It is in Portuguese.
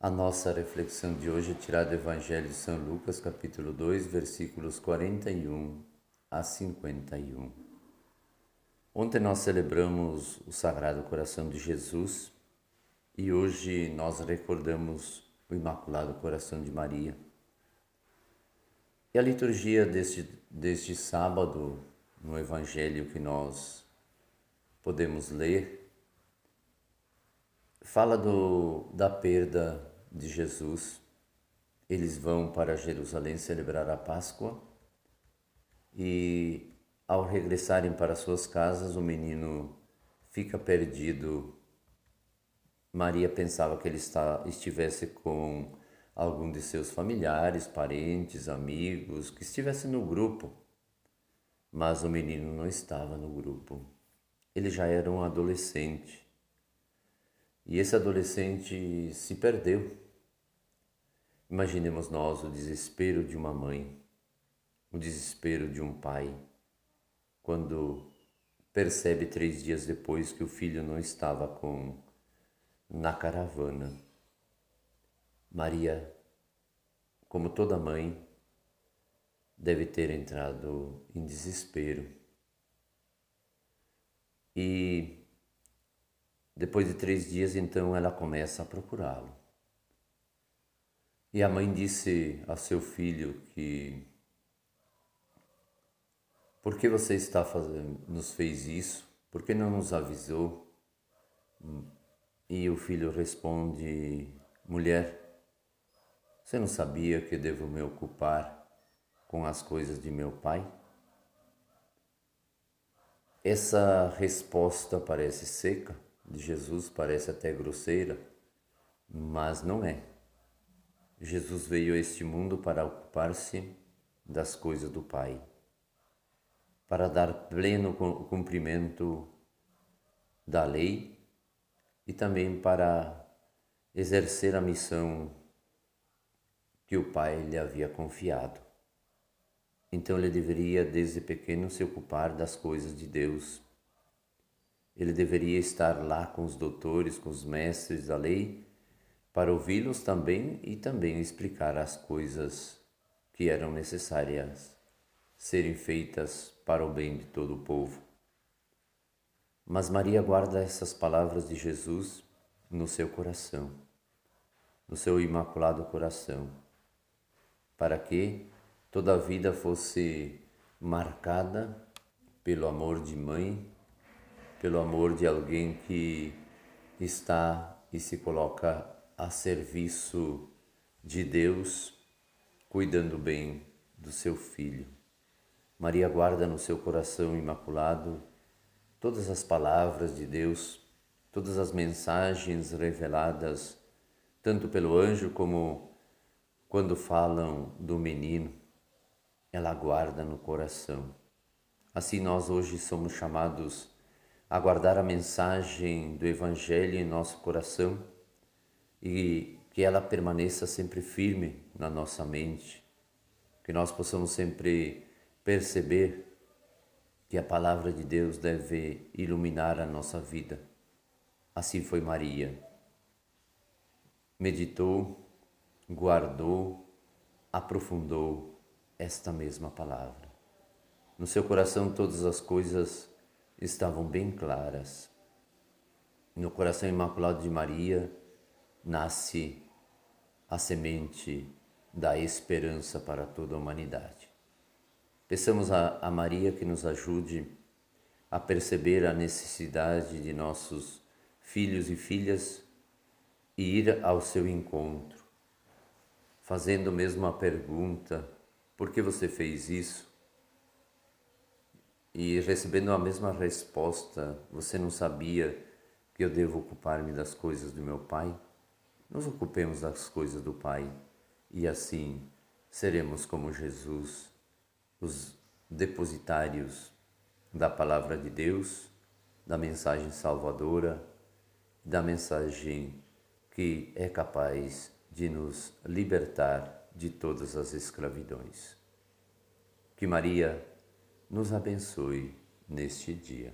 A nossa reflexão de hoje é tirada do Evangelho de São Lucas, capítulo 2, versículos 41 a 51. Ontem nós celebramos o Sagrado Coração de Jesus e hoje nós recordamos o Imaculado Coração de Maria. E a liturgia deste, deste sábado, no Evangelho que nós podemos ler, fala do, da perda de Jesus. Eles vão para Jerusalém celebrar a Páscoa e, ao regressarem para suas casas, o menino fica perdido. Maria pensava que ele está, estivesse com algum de seus familiares, parentes, amigos, que estivesse no grupo. Mas o menino não estava no grupo. Ele já era um adolescente. E esse adolescente se perdeu. Imaginemos nós o desespero de uma mãe, o desespero de um pai, quando percebe três dias depois que o filho não estava com na caravana. Maria, como toda mãe, deve ter entrado em desespero. E depois de três dias, então, ela começa a procurá-lo. E a mãe disse ao seu filho que por que você está fazendo, nos fez isso? Por que não nos avisou? E o filho responde: Mulher, você não sabia que devo me ocupar com as coisas de meu pai? Essa resposta parece seca, de Jesus parece até grosseira, mas não é. Jesus veio a este mundo para ocupar-se das coisas do Pai, para dar pleno cumprimento da lei e também para exercer a missão que o Pai lhe havia confiado. Então ele deveria, desde pequeno, se ocupar das coisas de Deus ele deveria estar lá com os doutores, com os mestres da lei, para ouvi-los também e também explicar as coisas que eram necessárias serem feitas para o bem de todo o povo. Mas Maria guarda essas palavras de Jesus no seu coração, no seu imaculado coração, para que toda a vida fosse marcada pelo amor de mãe pelo amor de alguém que está e se coloca a serviço de Deus, cuidando bem do seu filho. Maria guarda no seu coração imaculado todas as palavras de Deus, todas as mensagens reveladas, tanto pelo anjo como quando falam do menino, ela guarda no coração. Assim nós hoje somos chamados aguardar a mensagem do Evangelho em nosso coração e que ela permaneça sempre firme na nossa mente, que nós possamos sempre perceber que a palavra de Deus deve iluminar a nossa vida. Assim foi Maria. Meditou, guardou, aprofundou esta mesma palavra. No seu coração todas as coisas estavam bem claras. No coração imaculado de Maria nasce a semente da esperança para toda a humanidade. Peçamos a, a Maria que nos ajude a perceber a necessidade de nossos filhos e filhas e ir ao seu encontro, fazendo mesmo a pergunta: por que você fez isso? E recebendo a mesma resposta, você não sabia que eu devo ocupar-me das coisas do meu Pai? Nos ocupemos das coisas do Pai e assim seremos como Jesus, os depositários da palavra de Deus, da mensagem salvadora, da mensagem que é capaz de nos libertar de todas as escravidões. Que Maria nos abençoe neste dia.